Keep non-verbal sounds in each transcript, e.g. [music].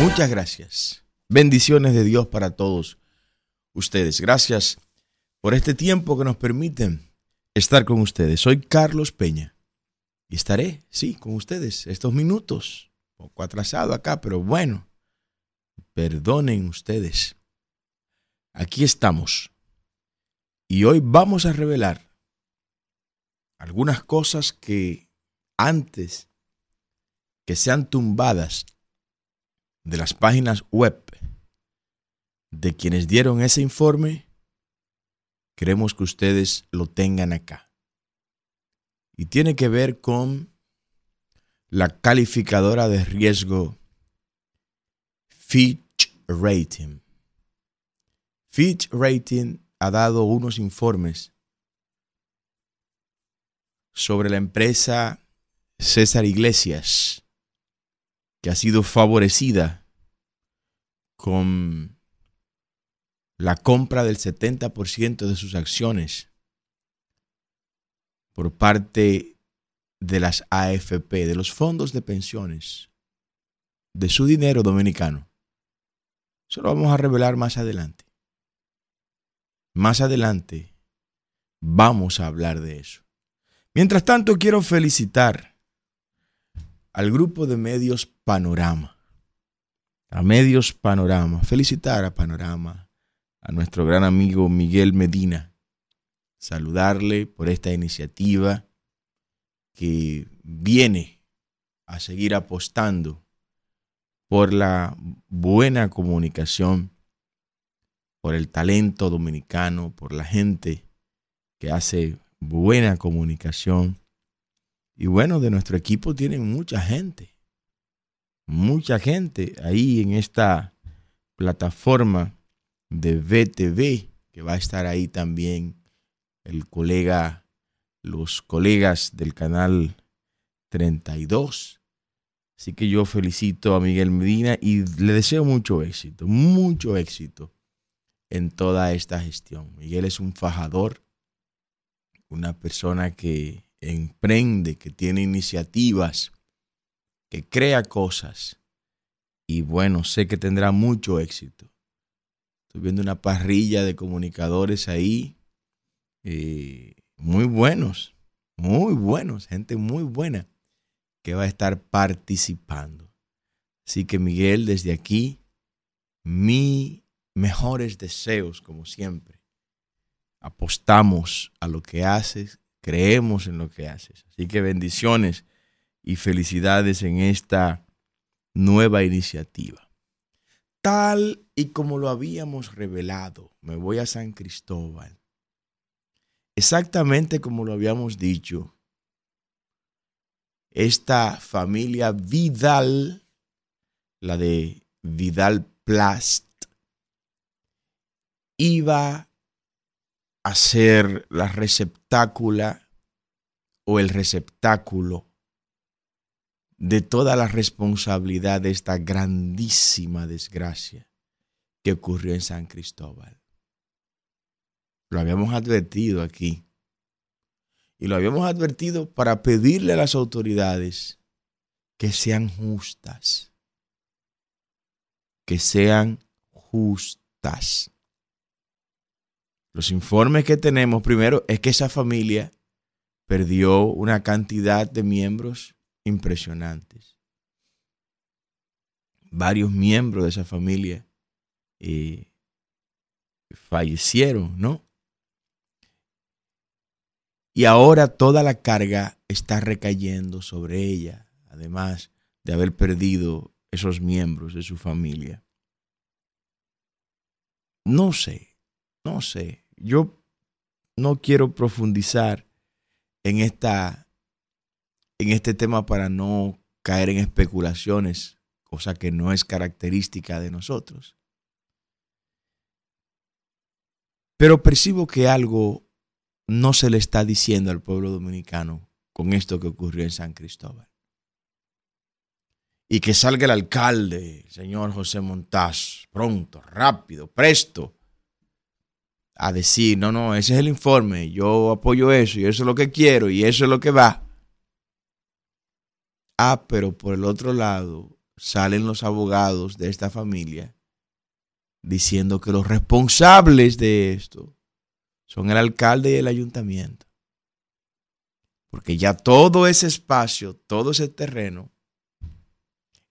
Muchas gracias. Bendiciones de Dios para todos ustedes. Gracias por este tiempo que nos permiten estar con ustedes. Soy Carlos Peña y estaré, sí, con ustedes estos minutos. Poco atrasado acá, pero bueno, perdonen ustedes. Aquí estamos. Y hoy vamos a revelar algunas cosas que antes que sean tumbadas de las páginas web de quienes dieron ese informe, queremos que ustedes lo tengan acá. Y tiene que ver con la calificadora de riesgo Fitch Rating. Fitch Rating ha dado unos informes sobre la empresa César Iglesias, que ha sido favorecida con la compra del 70% de sus acciones por parte de las AFP, de los fondos de pensiones, de su dinero dominicano. Eso lo vamos a revelar más adelante. Más adelante vamos a hablar de eso. Mientras tanto, quiero felicitar al grupo de medios Panorama. A Medios Panorama. Felicitar a Panorama, a nuestro gran amigo Miguel Medina. Saludarle por esta iniciativa que viene a seguir apostando por la buena comunicación, por el talento dominicano, por la gente que hace buena comunicación. Y bueno, de nuestro equipo tienen mucha gente, mucha gente ahí en esta plataforma de VTV, que va a estar ahí también el colega, los colegas del canal 32. Así que yo felicito a Miguel Medina y le deseo mucho éxito, mucho éxito en toda esta gestión. Miguel es un fajador, una persona que emprende, que tiene iniciativas, que crea cosas. Y bueno, sé que tendrá mucho éxito. Estoy viendo una parrilla de comunicadores ahí, eh, muy buenos, muy buenos, gente muy buena que va a estar participando. Así que Miguel, desde aquí, mis mejores deseos, como siempre. Apostamos a lo que haces, creemos en lo que haces. Así que bendiciones y felicidades en esta nueva iniciativa. Tal y como lo habíamos revelado, me voy a San Cristóbal. Exactamente como lo habíamos dicho, esta familia Vidal, la de Vidal Plast, iba a ser la receptácula o el receptáculo de toda la responsabilidad de esta grandísima desgracia que ocurrió en San Cristóbal. Lo habíamos advertido aquí. Y lo habíamos advertido para pedirle a las autoridades que sean justas. Que sean justas. Los informes que tenemos primero es que esa familia perdió una cantidad de miembros impresionantes. Varios miembros de esa familia eh, fallecieron, ¿no? Y ahora toda la carga está recayendo sobre ella, además de haber perdido esos miembros de su familia. No sé, no sé. Yo no quiero profundizar en esta en este tema para no caer en especulaciones, cosa que no es característica de nosotros. Pero percibo que algo no se le está diciendo al pueblo dominicano con esto que ocurrió en San Cristóbal. Y que salga el alcalde, el señor José Montaz, pronto, rápido, presto, a decir, no, no, ese es el informe, yo apoyo eso y eso es lo que quiero y eso es lo que va. Ah, pero por el otro lado, salen los abogados de esta familia diciendo que los responsables de esto son el alcalde y el ayuntamiento. Porque ya todo ese espacio, todo ese terreno,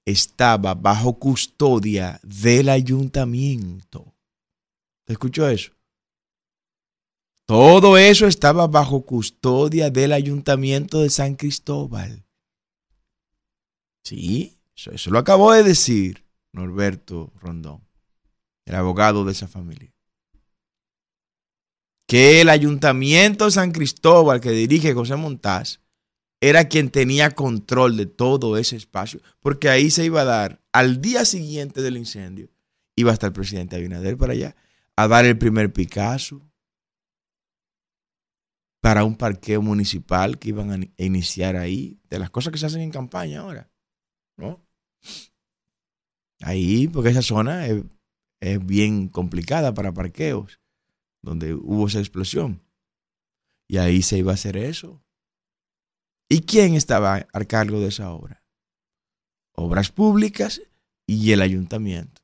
estaba bajo custodia del ayuntamiento. ¿Te escuchó eso? Todo eso estaba bajo custodia del ayuntamiento de San Cristóbal. Sí, eso, lo acabó de decir Norberto Rondón, el abogado de esa familia. Que el ayuntamiento de San Cristóbal que dirige José Montaz era quien tenía control de todo ese espacio, porque ahí se iba a dar, al día siguiente del incendio, iba a estar el presidente Abinader para allá, a dar el primer Picasso para un parqueo municipal que iban a iniciar ahí, de las cosas que se hacen en campaña ahora, ¿no? Ahí, porque esa zona es, es bien complicada para parqueos donde hubo esa explosión. Y ahí se iba a hacer eso. ¿Y quién estaba a cargo de esa obra? Obras públicas y el ayuntamiento.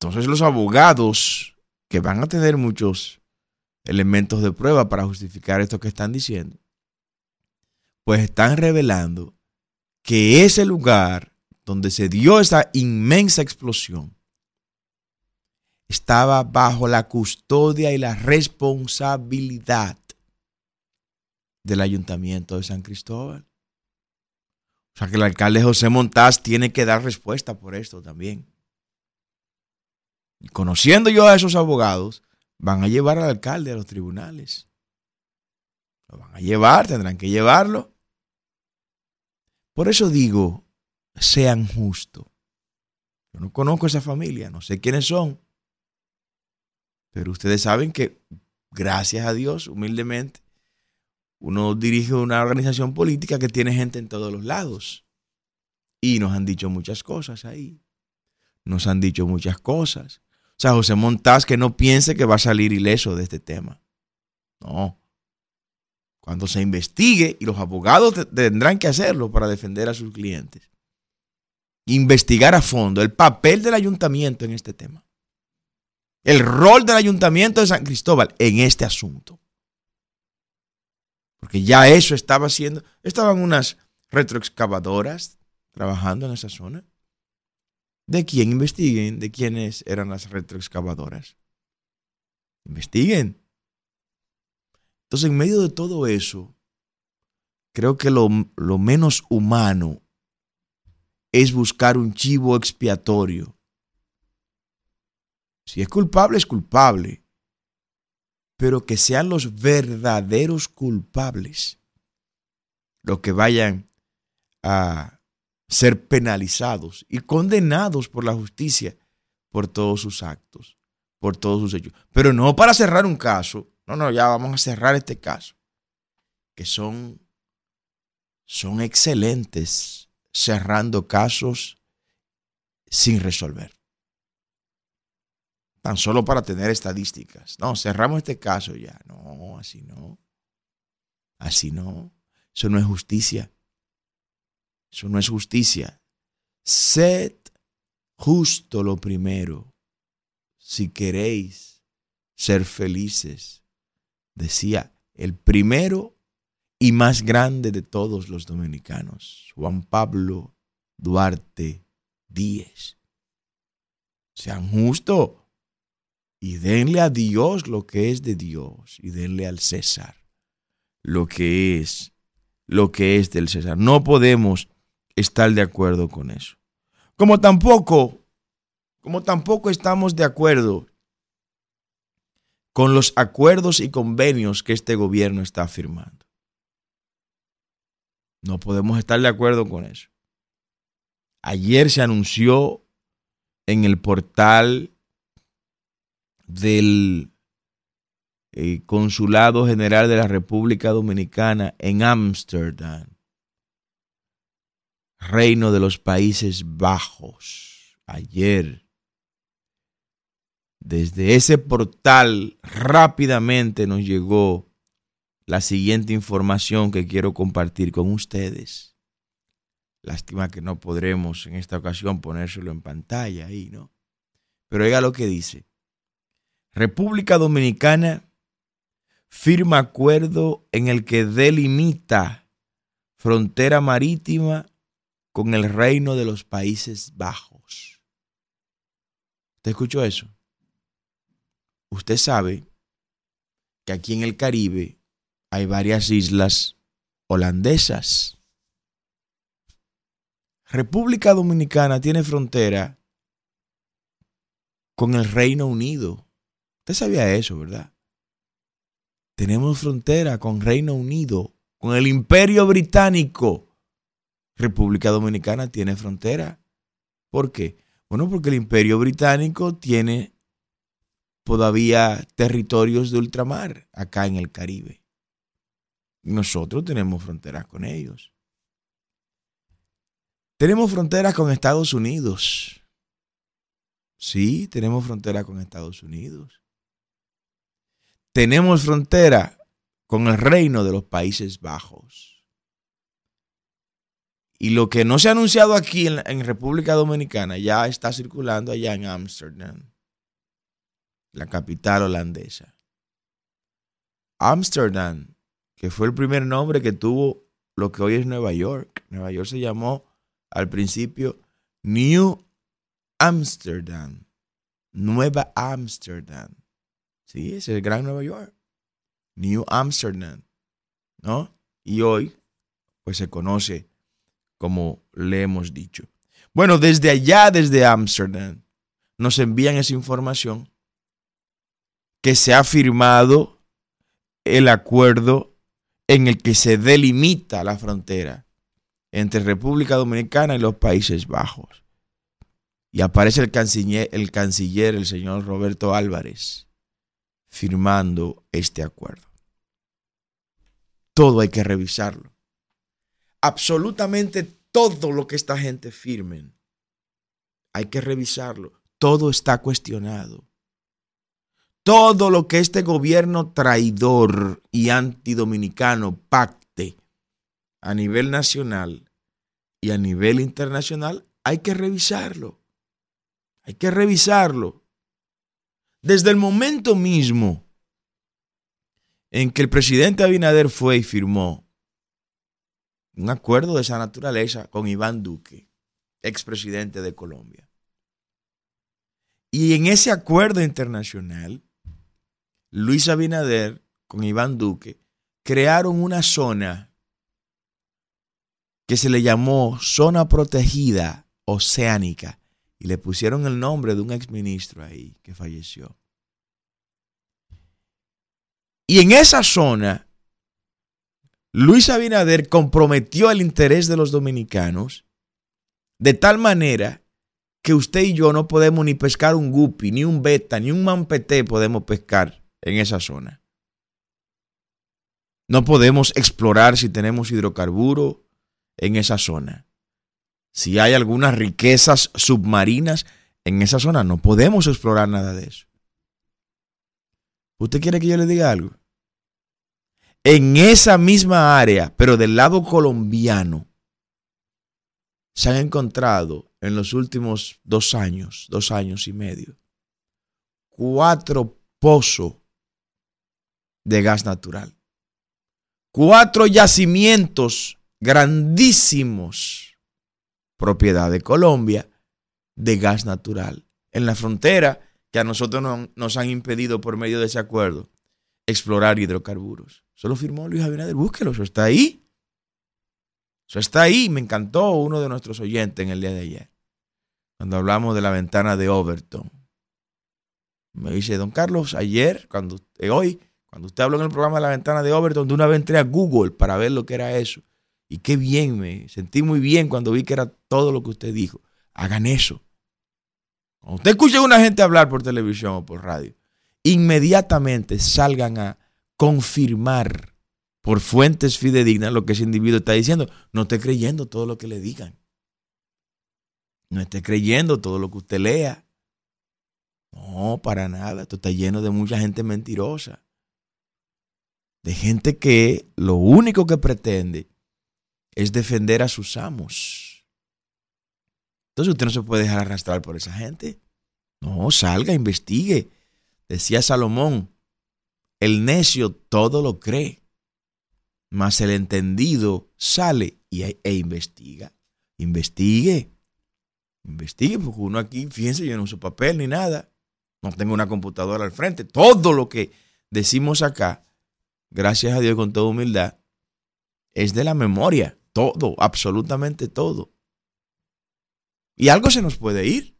Entonces los abogados que van a tener muchos elementos de prueba para justificar esto que están diciendo, pues están revelando que ese lugar donde se dio esa inmensa explosión estaba bajo la custodia y la responsabilidad del ayuntamiento de San Cristóbal. O sea que el alcalde José Montaz tiene que dar respuesta por esto también. Y conociendo yo a esos abogados, van a llevar al alcalde a los tribunales. Lo van a llevar, tendrán que llevarlo. Por eso digo, sean justos. Yo no conozco esa familia, no sé quiénes son. Pero ustedes saben que, gracias a Dios, humildemente, uno dirige una organización política que tiene gente en todos los lados. Y nos han dicho muchas cosas ahí. Nos han dicho muchas cosas. O sea, José Montaz que no piense que va a salir ileso de este tema. No. Cuando se investigue, y los abogados tendrán que hacerlo para defender a sus clientes, investigar a fondo el papel del ayuntamiento en este tema el rol del ayuntamiento de San Cristóbal en este asunto. Porque ya eso estaba haciendo, estaban unas retroexcavadoras trabajando en esa zona. ¿De quién investiguen? ¿De quiénes eran las retroexcavadoras? Investiguen. Entonces, en medio de todo eso, creo que lo, menos humano es buscar un chivo expiatorio si es culpable, es culpable. Pero que sean los verdaderos culpables los que vayan a ser penalizados y condenados por la justicia por todos sus actos, por todos sus hechos. Pero no para cerrar un caso. No, no, ya vamos a cerrar este caso. Que son, son excelentes cerrando casos sin resolver tan solo para tener estadísticas. No, cerramos este caso ya. No, así no. Así no. Eso no es justicia. Eso no es justicia. Sed justo lo primero, si queréis ser felices. Decía el primero y más grande de todos los dominicanos, Juan Pablo Duarte Díez. Sean justos y denle a Dios lo que es de Dios y denle al César lo que es lo que es del César. No podemos estar de acuerdo con eso. Como tampoco como tampoco estamos de acuerdo con los acuerdos y convenios que este gobierno está firmando. No podemos estar de acuerdo con eso. Ayer se anunció en el portal del eh, Consulado General de la República Dominicana en Ámsterdam, Reino de los Países Bajos, ayer. Desde ese portal rápidamente nos llegó la siguiente información que quiero compartir con ustedes. Lástima que no podremos en esta ocasión ponérselo en pantalla ahí, ¿no? Pero oiga lo que dice. República Dominicana firma acuerdo en el que delimita frontera marítima con el reino de los Países Bajos. ¿Usted escuchó eso? Usted sabe que aquí en el Caribe hay varias islas holandesas. República Dominicana tiene frontera con el Reino Unido. Usted sabía eso, ¿verdad? Tenemos frontera con Reino Unido, con el Imperio Británico. República Dominicana tiene frontera. ¿Por qué? Bueno, porque el Imperio Británico tiene todavía territorios de ultramar acá en el Caribe. Nosotros tenemos fronteras con ellos. Tenemos fronteras con Estados Unidos. Sí, tenemos frontera con Estados Unidos. Tenemos frontera con el reino de los Países Bajos. Y lo que no se ha anunciado aquí en, República Dominicana ya está circulando allá en Ámsterdam, la capital holandesa. Ámsterdam, que fue el primer nombre que tuvo lo que hoy es Nueva York. Nueva York se llamó al principio New Amsterdam, Nueva Amsterdam. Sí, es el Gran Nueva York. New Amsterdam, ¿no? Y hoy, pues se conoce como le hemos dicho. Bueno, desde allá, desde Amsterdam, nos envían esa información que se ha firmado el acuerdo en el que se delimita la frontera entre República Dominicana y los Países Bajos. Y aparece el canciller, el canciller, el señor Roberto Álvarez, firmando este acuerdo. Todo hay que revisarlo. Absolutamente todo lo que esta gente firmen, hay que revisarlo. Todo está cuestionado. Todo lo que este gobierno traidor y antidominicano pacte a nivel nacional y a nivel internacional, hay que revisarlo. Hay que revisarlo. Desde el momento mismo en que el presidente Abinader fue y firmó un acuerdo de esa naturaleza con Iván Duque, expresidente de Colombia. Y en ese acuerdo internacional, Luis Abinader con Iván Duque crearon una zona que se le llamó zona protegida oceánica y le pusieron el nombre de un exministro ahí que falleció. Y en esa zona, Luis Abinader comprometió el interés de los dominicanos de tal manera que usted y yo no podemos ni pescar un guppy, ni un beta, ni un mampeté podemos pescar en esa zona. No podemos explorar si tenemos hidrocarburos en esa zona. Si hay algunas riquezas submarinas en esa zona, no podemos explorar nada de eso. ¿Usted quiere que yo le diga algo? En esa misma área, pero del lado colombiano, se han encontrado en los últimos dos años, dos años y medio, cuatro pozos de gas natural. Cuatro yacimientos grandísimos, propiedad de Colombia, de gas natural. En la frontera que a nosotros nos han impedido por medio de ese acuerdo explorar hidrocarburos. Eso lo firmó Luis Abinader. Búsquelo, eso está ahí. Eso está ahí. Me encantó uno de nuestros oyentes en el día de ayer. Cuando hablamos de la ventana de Overton. Me dice, don Carlos, ayer, cuando eh, hoy, cuando usted habló en el programa de la ventana de Overton, de una vez entré a Google para ver lo que era eso. Y qué bien, me sentí muy bien cuando vi que era todo lo que usted dijo. Hagan eso. Cuando usted escuche a una gente hablar por televisión o por radio, inmediatamente salgan a confirmar por fuentes fidedignas lo que ese individuo está diciendo. No esté creyendo todo lo que le digan. No esté creyendo todo lo que usted lea. No, para nada. Esto está lleno de mucha gente mentirosa. De gente que lo único que pretende es defender a sus amos. Entonces usted no se puede dejar arrastrar por esa gente. No, salga, investigue. Decía Salomón, el necio todo lo cree, mas el entendido sale y, e investiga. Investigue. Investigue, porque uno aquí, fíjense, yo no uso papel ni nada. No tengo una computadora al frente. Todo lo que decimos acá, gracias a Dios con toda humildad, es de la memoria. Todo, absolutamente todo. Y algo se nos puede ir.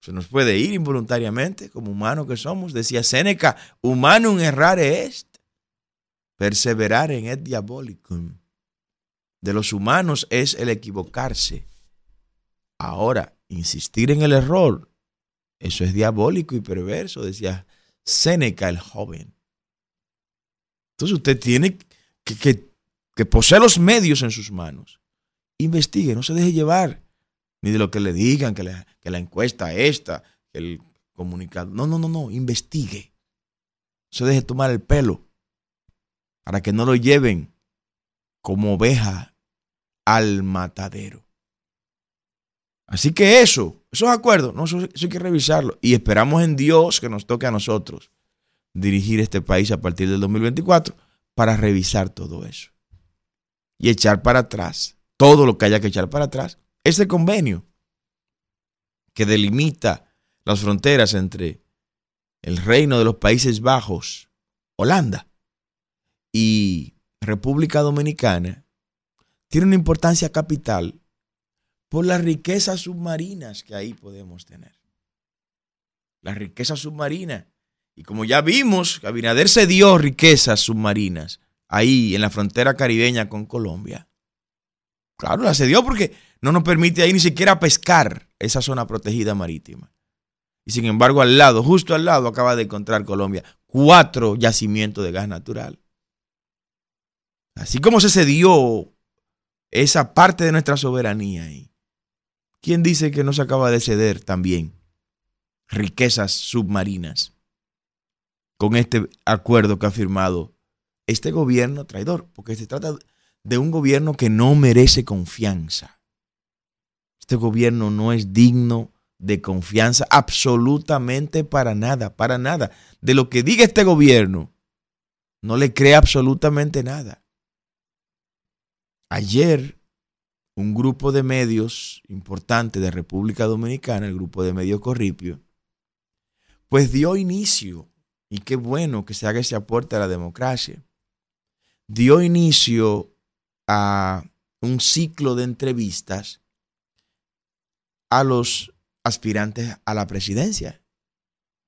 Se nos puede ir involuntariamente, como humanos que somos. Decía Séneca, humano errare est, perseverar en et diabolicum. De los humanos es el equivocarse. Ahora, insistir en el error, eso es diabólico y perverso, decía Séneca el joven. Entonces usted tiene que, que, poseer los medios en sus manos. Investigue, no se deje llevar ni de lo que le digan, que, que la encuesta esta, que el comunicado. No, no, no, no, investigue. No se deje tomar el pelo para que no lo lleven como oveja al matadero. Así que eso, esos acuerdos, no, eso, hay que revisarlo. Y esperamos en Dios que nos toque a nosotros dirigir este país a partir del 2024 para revisar todo eso. Y echar para atrás todo lo que haya que echar para atrás. Ese convenio que delimita las fronteras entre el reino de los Países Bajos, Holanda, y República Dominicana, tiene una importancia capital por las riquezas submarinas que ahí podemos tener. La riqueza submarina. Y como ya vimos, Abinader se dio riquezas submarinas ahí en la frontera caribeña con Colombia. Claro, la cedió porque no nos permite ahí ni siquiera pescar esa zona protegida marítima. Y sin embargo, al lado, justo al lado, acaba de encontrar Colombia cuatro yacimientos de gas natural. Así como se cedió esa parte de nuestra soberanía ahí. ¿Quién dice que no se acaba de ceder también riquezas submarinas con este acuerdo que ha firmado este gobierno traidor? Porque se trata de un gobierno que no merece confianza. Este gobierno no es digno de confianza absolutamente para nada, para nada. De lo que diga este gobierno, no le cree absolutamente nada. Ayer un grupo de medios importante de República Dominicana, el grupo de medios Corripio, pues dio inicio, y qué bueno que se haga ese aporte a la democracia, dio inicio a un ciclo de entrevistas a los aspirantes a la presidencia.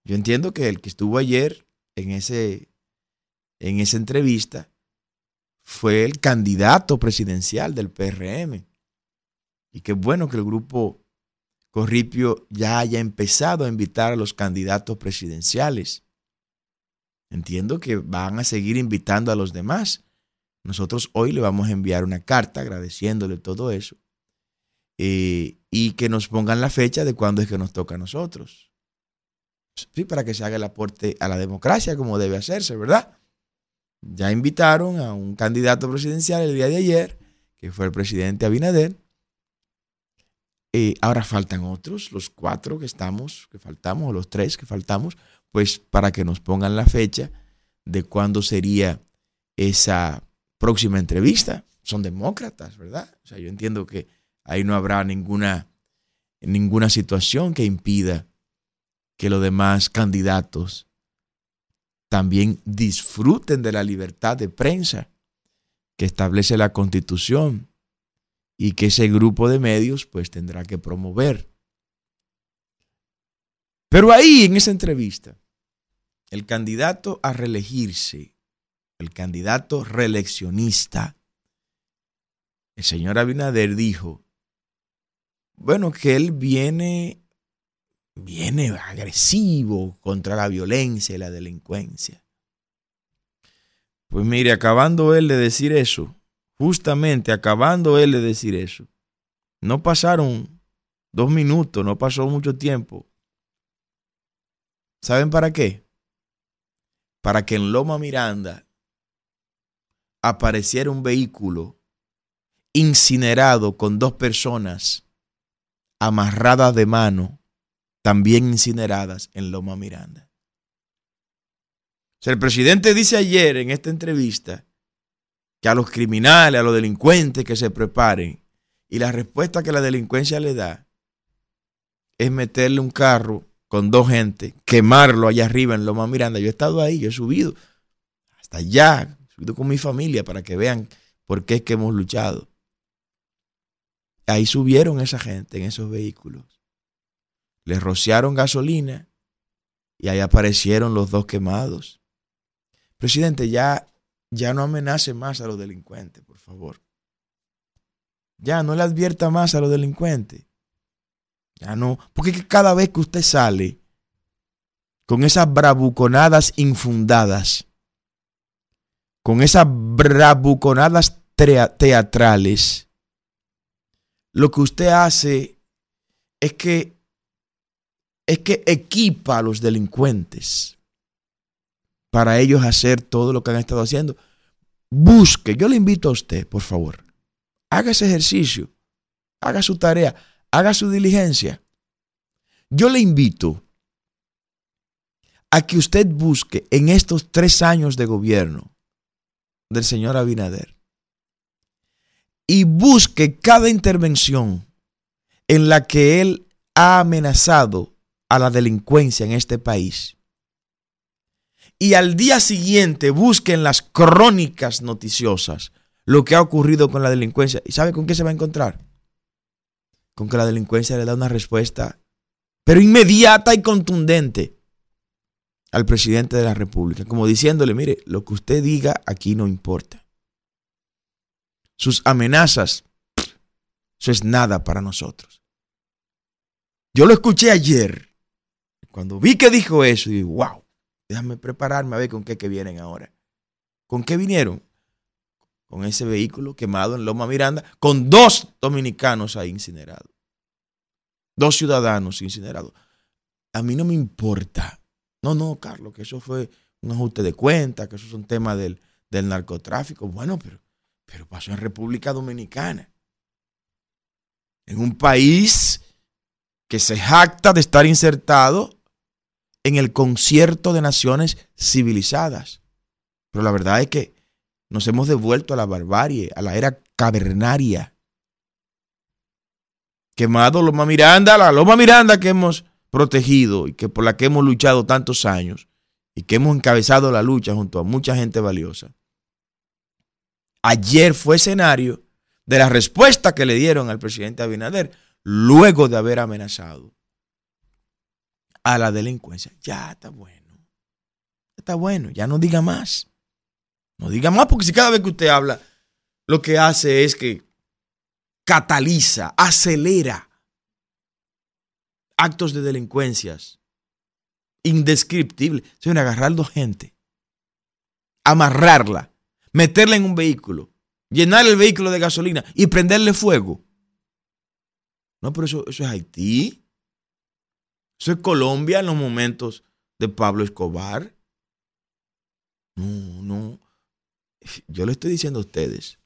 Yo entiendo que el que estuvo ayer en, ese, en esa entrevista fue el candidato presidencial del PRM. Y qué bueno que el grupo Corripio ya haya empezado a invitar a los candidatos presidenciales. Entiendo que van a seguir invitando a los demás. Nosotros hoy le vamos a enviar una carta agradeciéndole todo eso eh, y que nos pongan la fecha de cuándo es que nos toca a nosotros. Sí, para que se haga el aporte a la democracia como debe hacerse, ¿verdad? Ya invitaron a un candidato presidencial el día de ayer, que fue el presidente Abinader, eh, ahora faltan otros, los cuatro que estamos, que faltamos, o los tres que faltamos, pues para que nos pongan la fecha de cuándo sería esa próxima entrevista. Son demócratas, ¿verdad? O sea, yo entiendo que ahí no habrá ninguna, ninguna situación que impida que los demás candidatos también disfruten de la libertad de prensa que establece la constitución y que ese grupo de medios pues tendrá que promover. Pero ahí en esa entrevista, el candidato a reelegirse, el candidato reeleccionista, el señor Abinader dijo, bueno, que él viene, viene agresivo contra la violencia y la delincuencia. Pues mire, acabando él de decir eso, justamente acabando él de decir eso, no pasaron dos minutos, no pasó mucho tiempo. ¿Saben para qué? Para que en Loma Miranda apareciera un vehículo incinerado con dos personas amarradas de mano, también incineradas en Loma Miranda. O sea, el presidente dice ayer en esta entrevista que a los criminales, a los delincuentes que se preparen, y la respuesta que la delincuencia le da es meterle un carro con dos gente, quemarlo allá arriba en Loma Miranda. Yo he estado ahí, yo he subido hasta allá, he subido con mi familia para que vean por qué es que hemos luchado. Ahí subieron esa gente en esos vehículos. Les rociaron gasolina y ahí aparecieron los dos quemados. Presidente, ya, ya no amenace más a los delincuentes, por favor. Ya no le advierta más a los delincuentes. Ya no, porque cada vez que usted sale con esas bravuconadas infundadas, con esas bravuconadas teatrales, lo que usted hace es que es que equipa a los delincuentes para ellos hacer todo lo que han estado haciendo. Busque, yo le invito a usted, por favor, haga ese ejercicio, haga su tarea, haga su diligencia. Yo le invito a que usted busque en estos tres años de gobierno del señor Abinader y busque cada intervención en la que él ha amenazado a la delincuencia en este país. Y al día siguiente busque en las crónicas noticiosas lo que ha ocurrido con la delincuencia. ¿Y sabe con qué se va a encontrar? Con que la delincuencia le da una respuesta, pero inmediata y contundente al presidente de la República, como diciéndole, mire, lo que usted diga aquí no importa. Sus amenazas, eso es nada para nosotros. Yo lo escuché ayer, cuando vi que dijo eso, y dije, wow, déjame prepararme a ver con qué que vienen ahora. ¿Con qué vinieron? Con ese vehículo quemado en Loma Miranda, con dos dominicanos ahí incinerados. Dos ciudadanos incinerados. A mí no me importa. No, no, Carlos, que eso fue un ajuste de cuenta, que eso es un tema del, del narcotráfico. Bueno, pero, pero pasó en República Dominicana. En un país que se jacta de estar insertado en el concierto de naciones civilizadas. Pero la verdad es que nos hemos devuelto a la barbarie, a la era cavernaria. Quemado Loma Miranda, la Loma Miranda que hemos protegido y que por la que hemos luchado tantos años y que hemos encabezado la lucha junto a mucha gente valiosa. Ayer fue escenario de la respuesta que le dieron al presidente Abinader luego de haber amenazado a la delincuencia. Ya está bueno. Está bueno, ya no diga más. No diga más porque si cada vez que usted habla, lo que hace es que cataliza, acelera actos de delincuencias indescriptibles. Se agarrar dos gente, amarrarla, meterla en un vehículo, llenar el vehículo de gasolina y prenderle fuego. No, pero eso, eso es Haití. Eso es Colombia en los momentos de Pablo Escobar. No, no yo le estoy diciendo a ustedes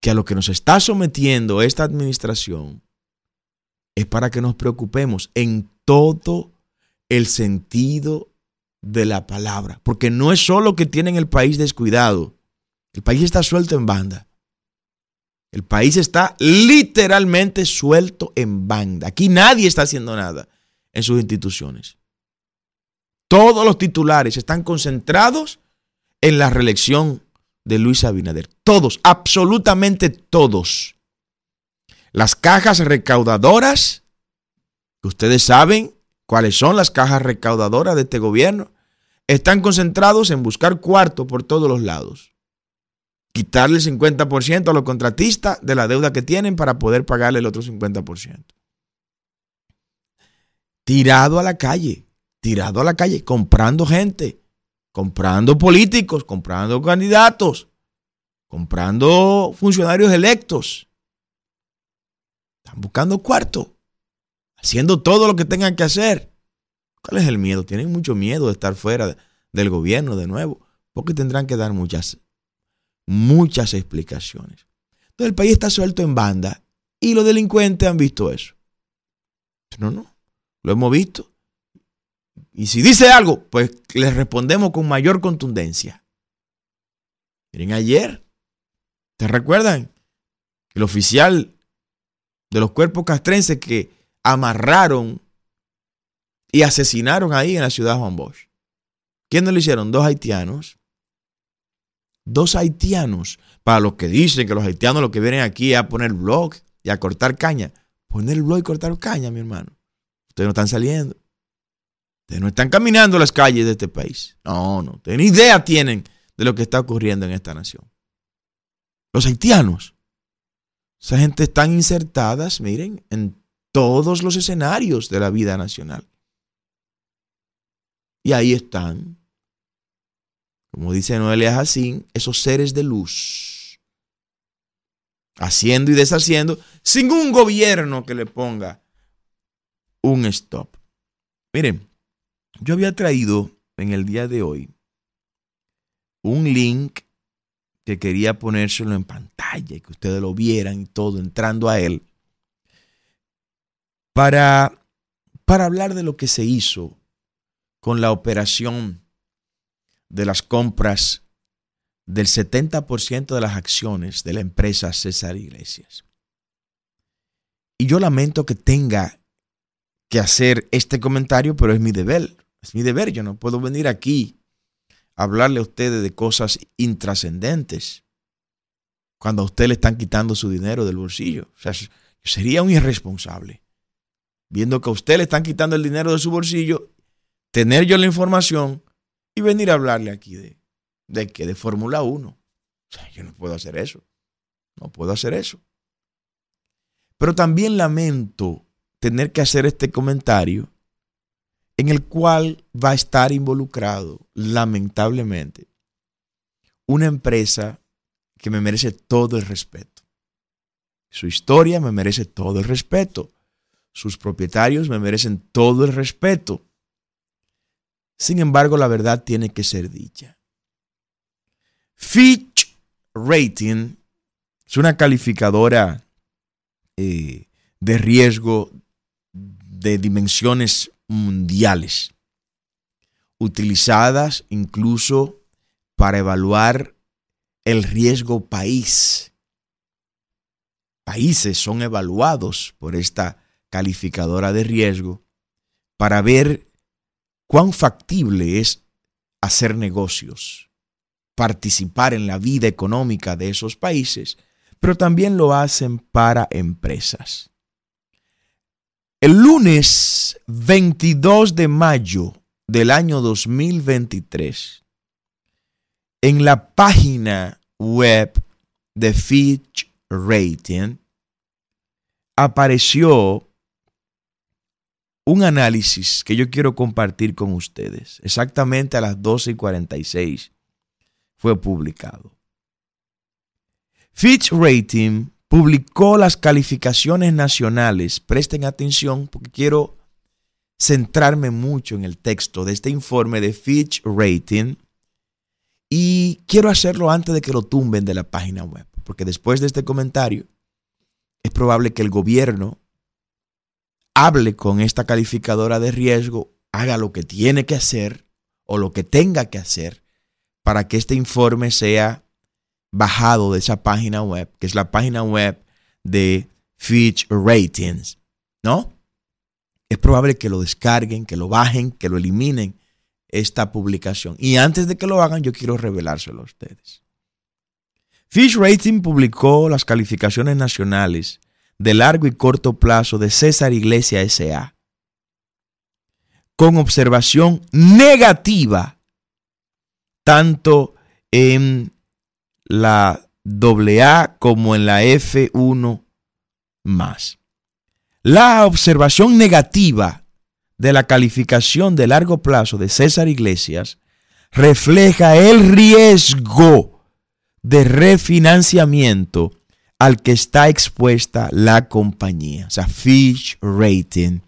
que a lo que nos está sometiendo esta administración es para que nos preocupemos en todo el sentido de la palabra. Porque no es solo que tienen el país descuidado, el país está suelto en banda. El país está literalmente suelto en banda. Aquí nadie está haciendo nada en sus instituciones. Todos los titulares están concentrados en la reelección de Luis Abinader. Todos, absolutamente todos. Las cajas recaudadoras, que ustedes saben cuáles son las cajas recaudadoras de este gobierno, están concentrados en buscar cuarto por todos los lados. Quitarle el 50% a los contratistas de la deuda que tienen para poder pagarle el otro 50%. Tirado a la calle, tirado a la calle, comprando gente comprando políticos, comprando candidatos, comprando funcionarios electos. Están buscando cuarto, haciendo todo lo que tengan que hacer. ¿Cuál es el miedo? Tienen mucho miedo de estar fuera del gobierno de nuevo, porque tendrán que dar muchas, muchas explicaciones. Entonces el país está suelto en banda Y los delincuentes han visto eso. No, no, lo hemos visto. Y si dice algo, pues le respondemos con mayor contundencia. Miren, ayer, ¿te recuerdan? El oficial de los cuerpos castrenses que amarraron y asesinaron ahí en la ciudad de Juan Bosch. ¿Quiénes lo hicieron? Dos haitianos. Dos haitianos. Para los que dicen que los haitianos lo que vienen aquí es a poner blog y a cortar caña. Poner blog y cortar caña, mi hermano. Ustedes no están saliendo. Ustedes no están caminando las calles de este país. No, no. Ustedes ni idea tienen de lo que está ocurriendo en esta nación. Los haitianos. Esa gente están insertadas, miren, en todos los escenarios de la vida nacional. Y ahí están, como dice Noelia Jacín, esos seres de luz, haciendo y deshaciendo sin un gobierno que le ponga un stop. Miren, yo había traído en el día de hoy un link que quería ponérselo en pantalla y que ustedes lo vieran y todo entrando a él para, para hablar de lo que se hizo con la operación de las compras del 70% de las acciones de la empresa César Iglesias. Y yo lamento que tenga que hacer este comentario, pero es mi deber. Es mi deber. Yo no puedo venir aquí a hablarle a ustedes de cosas intrascendentes cuando a usted le están quitando su dinero del bolsillo. O sea, sería un irresponsable. Viendo que a usted le están quitando el dinero de su bolsillo tener yo la información y venir a hablarle aquí de, de que de Fórmula 1. O sea, yo no puedo hacer eso. No puedo hacer eso. Pero también lamento tener que hacer este comentario en el cual va a estar involucrado, lamentablemente, una empresa que me merece todo el respeto. Su historia me merece todo el respeto. Sus propietarios me merecen todo el respeto. Sin embargo, la verdad tiene que ser dicha. Fitch Rating es una calificadora eh, de riesgo de dimensiones mundiales, utilizadas incluso para evaluar el riesgo país. Países son evaluados por esta calificadora de riesgo para ver cuán factible es hacer negocios, participar en la vida económica de esos países, pero también lo hacen para empresas. El lunes 22 de mayo del año 2023, en la página web de Fitch Rating, apareció un análisis que yo quiero compartir con ustedes. Exactamente a las 12 y 46 fue publicado. Fitch Rating publicó las calificaciones nacionales. Presten atención porque quiero centrarme mucho en el texto de este informe de Fitch Rating y quiero hacerlo antes de que lo tumben de la página web, porque después de este comentario es probable que el gobierno hable con esta calificadora de riesgo, haga lo que tiene que hacer o lo que tenga que hacer para que este informe sea bajado de esa página web, que es la página web de Fitch Ratings, ¿no? Es probable que lo descarguen, que lo bajen, que lo eliminen esta publicación. Y antes de que lo hagan, yo quiero revelárselo a ustedes. Fitch Rating publicó las calificaciones nacionales de largo y corto plazo de César Iglesia S.A. Con observación negativa, tanto en la AA como en la F1 más. La observación negativa de la calificación de largo plazo de César Iglesias refleja el riesgo de refinanciamiento al que está expuesta la compañía. O sea, Fitch Rating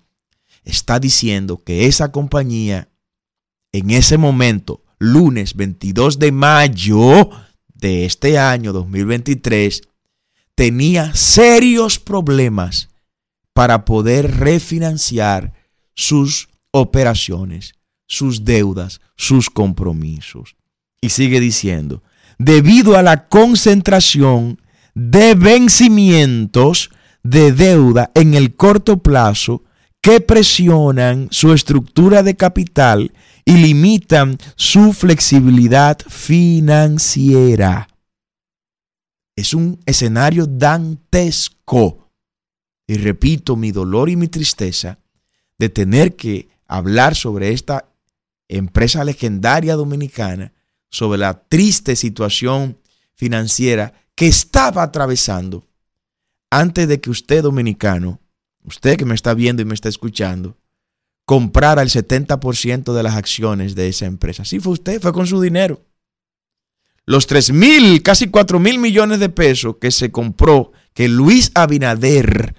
está diciendo que esa compañía en ese momento, lunes 22 de mayo de este año 2023, tenía serios problemas para poder refinanciar sus operaciones, sus deudas, sus compromisos. Y sigue diciendo, debido a la concentración de vencimientos de deuda en el corto plazo que presionan su estructura de capital y limitan su flexibilidad financiera. Es un escenario dantesco. Y repito, mi dolor y mi tristeza de tener que hablar sobre esta empresa legendaria dominicana, sobre la triste situación financiera que estaba atravesando antes de que usted dominicano, usted que me está viendo y me está escuchando, comprara el 70% de las acciones de esa empresa. Sí fue usted, fue con su dinero. Los 3 mil, casi 4 mil millones de pesos que se compró, que Luis Abinader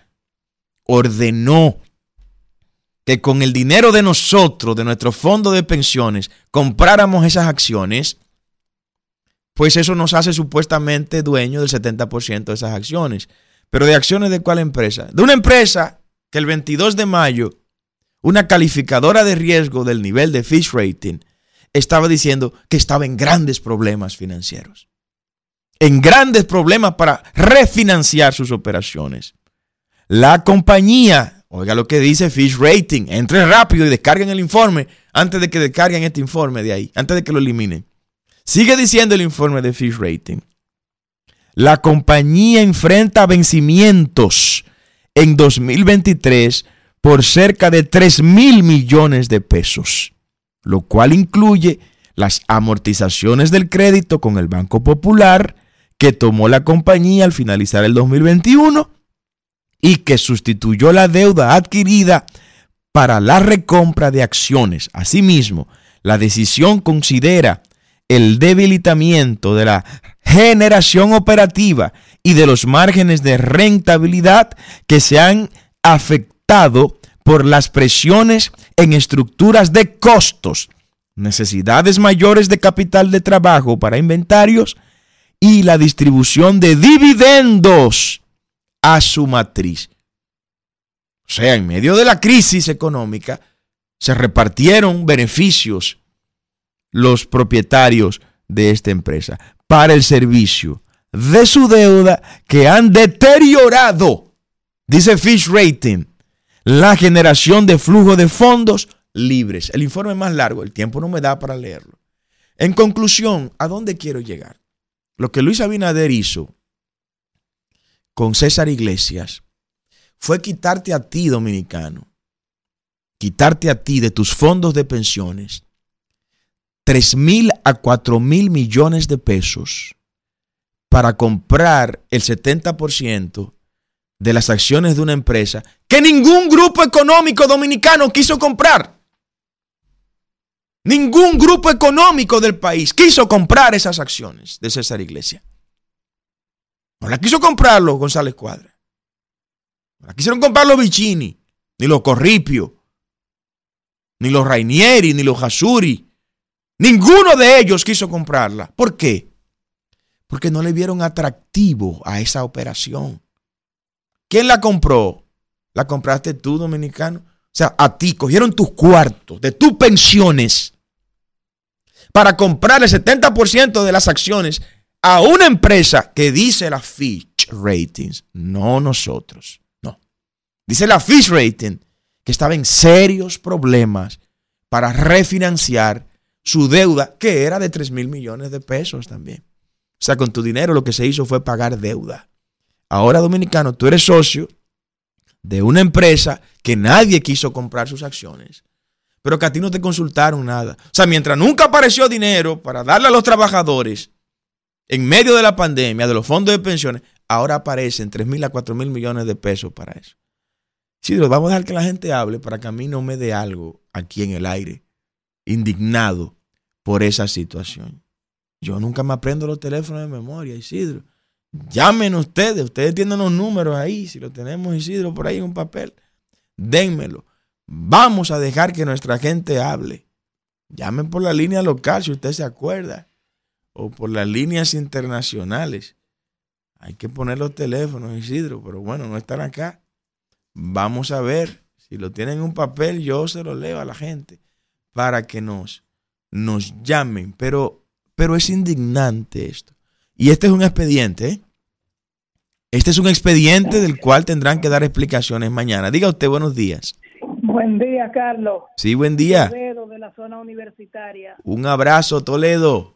ordenó que con el dinero de nosotros, de nuestro fondo de pensiones, compráramos esas acciones, pues eso nos hace supuestamente dueño del 70% de esas acciones. Pero de acciones de cuál empresa? De una empresa que el 22 de mayo, una calificadora de riesgo del nivel de Fish Rating estaba diciendo que estaba en grandes problemas financieros. En grandes problemas para refinanciar sus operaciones. La compañía Oiga lo que dice Fish Rating. Entre rápido y descarguen el informe antes de que descarguen este informe de ahí, antes de que lo eliminen. Sigue diciendo el informe de Fish Rating. La compañía enfrenta vencimientos en 2023 por cerca de 3 mil millones de pesos, lo cual incluye las amortizaciones del crédito con el Banco Popular que tomó la compañía al finalizar el 2021 y que sustituyó la deuda adquirida para la recompra de acciones. Asimismo, la decisión considera el debilitamiento de la generación operativa y de los márgenes de rentabilidad que se han afectado por las presiones en estructuras de costos, necesidades mayores de capital de trabajo para inventarios y la distribución de dividendos a su matriz. O sea, en medio de la crisis económica, se repartieron beneficios los propietarios de esta empresa para el servicio de su deuda que han deteriorado, dice Fish Rating, la generación de flujo de fondos libres. El informe es más largo, el tiempo no me da para leerlo. En conclusión, ¿a dónde quiero llegar? Lo que Luis Abinader hizo con César Iglesias fue quitarte a ti, dominicano, quitarte a ti de tus fondos de pensiones 3 mil a 4 mil millones de pesos para comprar el 70% de las acciones de una empresa que ningún grupo económico dominicano quiso comprar. Ningún grupo económico del país quiso comprar esas acciones de César Iglesias. No la quiso comprarlo González Cuadra. No la quisieron comprar los Vicini, ni los Corripio, ni los Rainieri, ni los Jasuri. Ninguno de ellos quiso comprarla. ¿Por qué? Porque no le vieron atractivo a esa operación. ¿Quién la compró? La compraste tú, dominicano. O sea, a ti cogieron tus cuartos de tus pensiones para comprar el 70% de las acciones a una empresa que dice la Fitch Ratings, no nosotros, no. Dice la Fitch Rating que estaba en serios problemas para refinanciar su deuda, que era de 3 mil millones de pesos también. O sea, con tu dinero lo que se hizo fue pagar deuda. Ahora, dominicano, tú eres socio de una empresa que nadie quiso comprar sus acciones, pero que a ti no te consultaron nada. O sea, mientras nunca apareció dinero para darle a los trabajadores, en medio de la pandemia, de los fondos de pensiones, ahora aparecen 3 mil a 4 mil millones de pesos para eso. Sí, vamos a dejar que la gente hable para que a mí no me dé algo aquí en el aire, indignado por esa situación. Yo nunca me aprendo los teléfonos de memoria, Isidro. Llamen ustedes, ustedes tienen los números ahí, si lo tenemos Isidro por ahí en un papel, dénmelo. Vamos a dejar que nuestra gente hable. Llamen por la línea local si usted se acuerda o por las líneas internacionales. Hay que poner los teléfonos, Isidro, pero bueno, no están acá. Vamos a ver. Si lo tienen en un papel, yo se lo leo a la gente para que nos, nos llamen. Pero, pero es indignante esto. Y este es un expediente, ¿eh? Este es un expediente del cual tendrán que dar explicaciones mañana. Diga usted buenos días. Buen día, Carlos. Sí, buen día. Quevedo de la zona universitaria. Un abrazo, Toledo.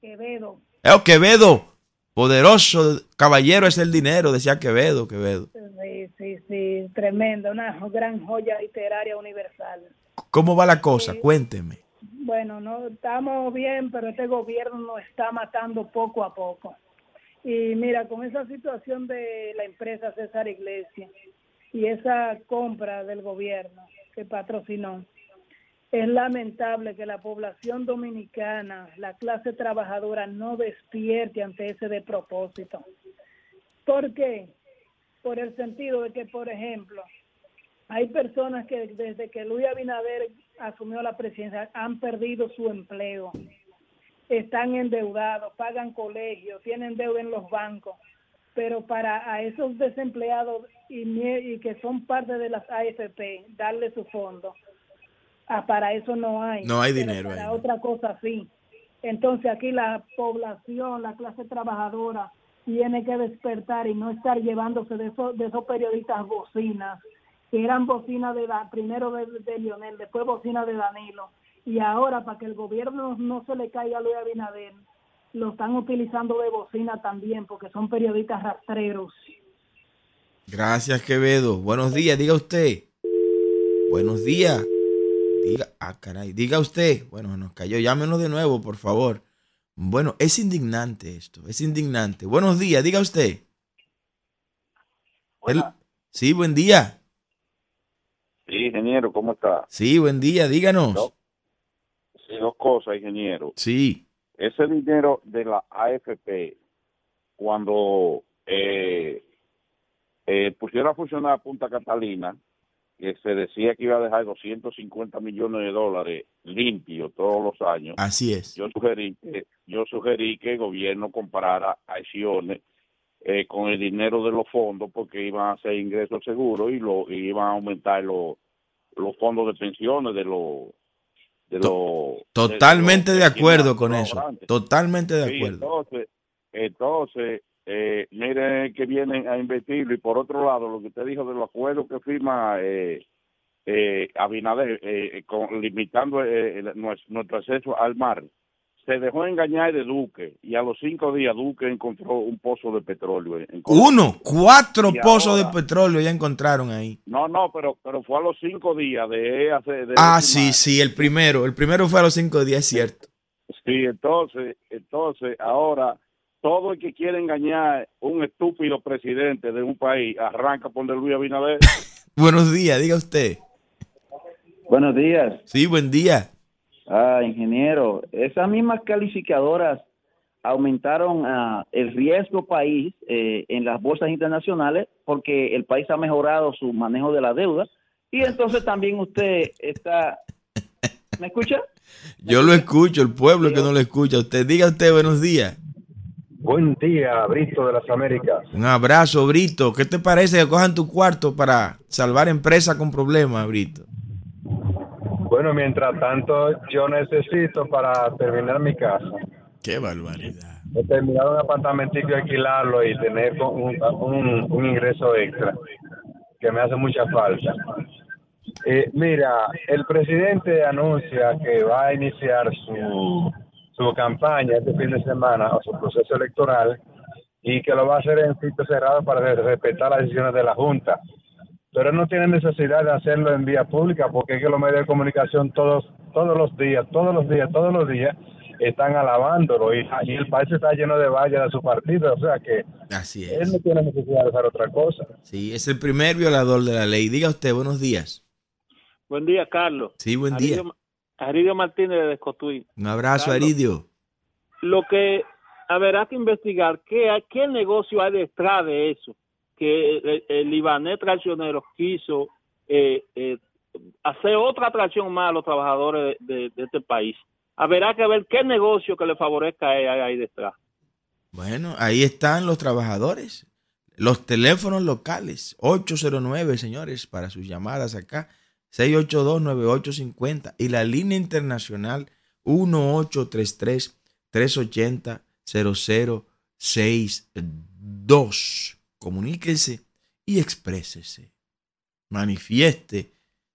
Quevedo. Oh, Quevedo. Poderoso caballero es el dinero, decía Quevedo, Quevedo. Sí, sí, sí, tremenda, una gran joya literaria universal. ¿Cómo va la cosa? Cuénteme. Bueno, no estamos bien, pero este gobierno nos está matando poco a poco. Y mira, con esa situación de la empresa César Iglesia y esa compra del gobierno que patrocinó, es lamentable que la población dominicana, la clase trabajadora, no despierte ante ese despropósito. ¿Por qué? Por el sentido de que, por ejemplo, hay personas que desde que Luis Abinader asumió la presidencia han perdido su empleo están endeudados, pagan colegios, tienen deuda en los bancos, pero para a esos desempleados y, que son parte de las AFP, darle su fondo, ah, para eso no hay. No hay dinero. Para otra cosa sí. Entonces aquí la población, la clase trabajadora, tiene que despertar y no estar llevándose de esos, de esos periodistas bocinas, que eran bocinas de la, primero de, de Lionel, después bocinas de Danilo, y ahora para que el gobierno no se le caiga a Luis Abinader, lo están utilizando de bocina también porque son periodistas rastreros. Gracias, Quevedo. Buenos días, diga usted. Buenos días. Diga, ah, caray, diga usted. Bueno, nos cayó, llámenos de nuevo, por favor. Bueno, es indignante esto, es indignante. Buenos días, diga usted. sí, buen día. Sí, ingeniero, ¿cómo está? Sí, buen día, díganos dos cosas, ingeniero. Sí. Ese dinero de la AFP, cuando eh, eh, pusieron a funcionar Punta Catalina, que se decía que iba a dejar 250 millones de dólares limpios todos los años. Así es. Yo sugerí que, yo sugerí que el gobierno comprara acciones eh, con el dinero de los fondos porque iban a hacer ingresos seguros y lo iban a aumentar los los fondos de pensiones de los Totalmente de, acuerdo con eso. Totalmente de acuerdo. entonces, entonces eh, miren que vienen a invertirlo. Y por otro lado, lo que usted dijo de los acuerdos que firma eh, eh, Abinader, eh, con, limitando nuestro acceso al mar se dejó engañar de Duque y a los cinco días Duque encontró un pozo de petróleo. Uno, cuatro pozos de petróleo ya encontraron ahí. No, no, pero pero fue a los cinco días de hacer. ah, sí, sí, el primero, el primero fue a los cinco días, es cierto. Sí, entonces, entonces ahora todo el que quiere engañar un estúpido presidente de un país arranca por Luis Abinader. [laughs] Buenos días, diga usted. Buenos días. Sí, buen día. Ah, ingeniero, esas mismas calificadoras aumentaron uh, el riesgo país eh, en las bolsas internacionales porque el país ha mejorado su manejo de la deuda y entonces también usted está... ¿Me escucha? Yo lo escucho, el pueblo que no lo escucha. Usted diga usted buenos días. Buen día, Brito de las Américas. Un abrazo, Brito. ¿Qué te parece que cojan tu cuarto para salvar empresas con problemas, Brito? Bueno, mientras tanto, yo necesito para terminar mi casa. Qué barbaridad. Terminar un apartamentico y alquilarlo y tener un, un, ingreso extra, que me hace mucha falta. Eh, mira, el presidente anuncia que va a iniciar su, su campaña este fin de semana o su proceso electoral y que lo va a hacer en sitio cerrado para respetar las decisiones de la Junta pero no tiene necesidad de hacerlo en vía pública porque es que los medios de comunicación todos todos los días, todos los días, todos los días están alabándolo y, el país está lleno de vallas de su partido, o sea que Así es. él no tiene necesidad de hacer otra cosa. Sí, es el primer violador de la ley. Diga usted, buenos días. Buen día, Carlos. Sí, buen día. Aridio Martínez de Descotuí. Un abrazo, Aridio. Lo que habrá que investigar, ¿qué, ¿qué negocio hay detrás de eso? Que el, libanés traicionero quiso eh, eh, hacer otra atracción más a los trabajadores de, este país. Habrá que ver qué negocio que le favorezca a ahí detrás. Bueno, ahí están los trabajadores. Los teléfonos locales, 809, señores, para sus llamadas acá, 682-9850. Y la línea internacional, 1833-380-0062. Comuníquese y exprésese. Manifieste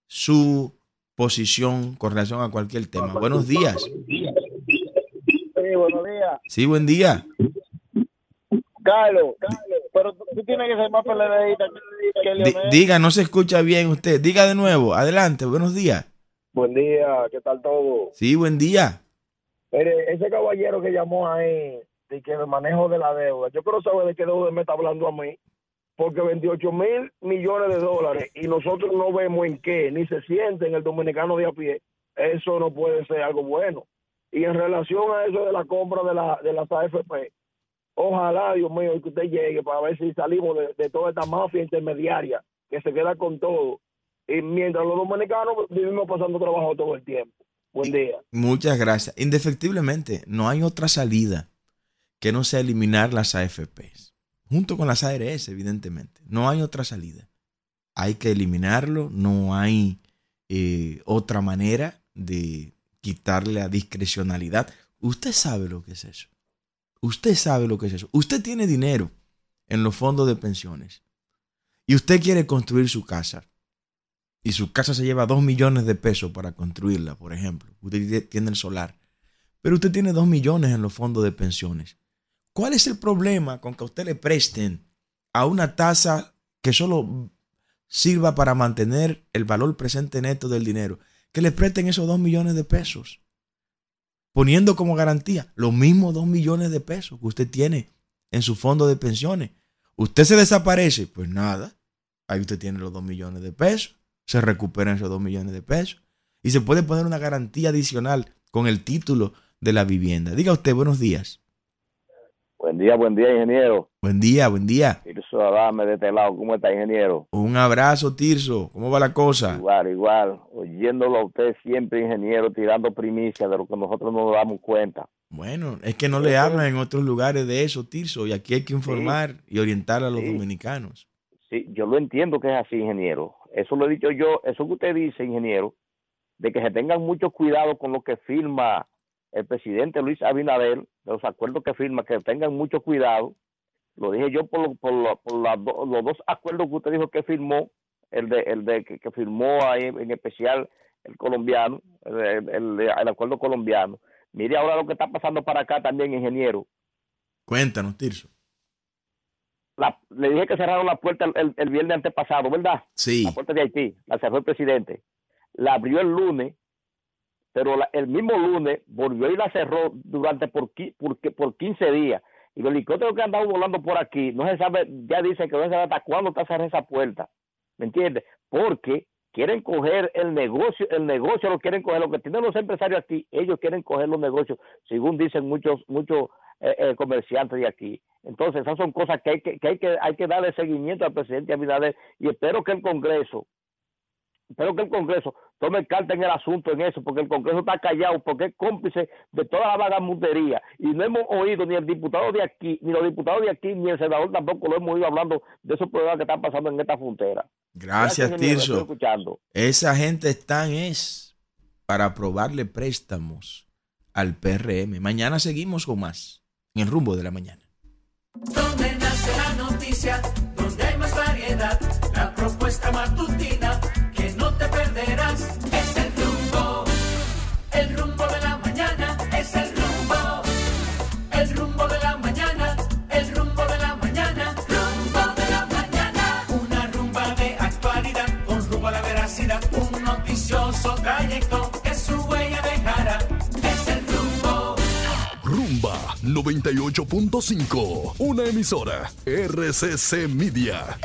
su posición con relación a cualquier tema. Buenos días. Sí, buenos días. Sí, buen día. Carlos, pero tú tienes que ser más peleadita que Leonel. diga, no se escucha bien usted. Diga de nuevo. Adelante, buenos días. Buen día, ¿qué tal todo? Sí, buen día. Mire, ese caballero que llamó ahí, de que el manejo de la deuda, yo quiero saber de qué deuda me está hablando a mí, porque 28 mil millones de dólares y nosotros no vemos en qué, ni se siente en el dominicano de a pie, eso no puede ser algo bueno. Y en relación a eso de la compra de, la, de las AFP, ojalá, Dios mío, que usted llegue para ver si salimos de, de toda esta mafia intermediaria que se queda con todo. Y mientras los dominicanos vivimos pasando trabajo todo el tiempo. Buen día. Muchas gracias. Indefectiblemente, no hay otra salida que no sea eliminar las AFPs, junto con las ARS, evidentemente. No hay otra salida. Hay que eliminarlo, no hay eh, otra manera de quitarle la discrecionalidad. Usted sabe lo que es eso. Usted sabe lo que es eso. Usted tiene dinero en los fondos de pensiones y usted quiere construir su casa y su casa se lleva dos millones de pesos para construirla, por ejemplo. Usted tiene el solar. Pero usted tiene dos millones en los fondos de pensiones. ¿Cuál es el problema con que a usted le presten a una tasa que solo sirva para mantener el valor presente neto del dinero? Que le presten esos dos millones de pesos. Poniendo como garantía los mismos dos millones de pesos que usted tiene en su fondo de pensiones. Usted se desaparece, pues nada. Ahí usted tiene los dos millones de pesos se recuperan esos dos millones de pesos. Y se puede poner una garantía adicional con el título de la vivienda. Diga usted, buenos días. Buen día, buen día, ingeniero. Buen día, buen día. Tirso Adame de este lado. ¿Cómo está, ingeniero? Un abrazo, Tirso. ¿Cómo va la cosa? Igual, igual. Oyéndolo a usted siempre, ingeniero, tirando primicias de lo que nosotros no nos damos cuenta. Bueno, es que no le hablan en otros lugares de eso, Tirso, y aquí hay que informar y orientar a los Sí. dominicanos. Sí, yo lo entiendo que es así, ingeniero. Eso lo he dicho yo. Eso que usted dice, ingeniero, de que se tengan mucho cuidado con lo que firma el presidente Luis Abinader, de los acuerdos que firma, que tengan mucho cuidado. Lo dije yo por, lo- por, lo- por do- los dos acuerdos que usted dijo que firmó, el de, el de que, que firmó ahí en especial el colombiano, el, el- el- acuerdo colombiano. Mire ahora lo que está pasando para acá también, ingeniero. Cuéntanos, Tirso. La- le dije que cerraron la puerta el, el- el viernes antepasado, ¿verdad? Sí. La puerta de Haití, la cerró el presidente. La abrió el lunes, pero la- el mismo lunes volvió y la cerró durante por, por, por 15 días. Y los helicópteros que han andado volando por aquí, no se sabe, ya dicen que no se sabe hasta cuándo está cerrada esa puerta. ¿Me entiendes? Porque quieren coger el negocio, el negocio lo quieren coger, lo que tienen los empresarios aquí, ellos quieren coger los negocios, según dicen muchos, muchos eh, eh, comerciantes de aquí. Entonces, esas son cosas que hay que, que hay que hay que darle seguimiento al presidente Abinader y espero que el Congreso, espero que el Congreso tome carta en el asunto en eso, porque el Congreso está callado, porque es cómplice de toda la vagamundería y no hemos oído ni el diputado de aquí, ni los diputados de aquí, ni el senador tampoco lo hemos oído hablando de esos problemas que están pasando en esta frontera. Gracias, estoy Tirso. escuchando. Esa gente están es para aprobarle préstamos al PRM. Mañana seguimos con más en el rumbo de la mañana. Donde nace la noticia, donde hay más variedad, la propuesta matutina trayecto su huella. Es el rumbo. Rumba 98.5, una emisora RCC Media.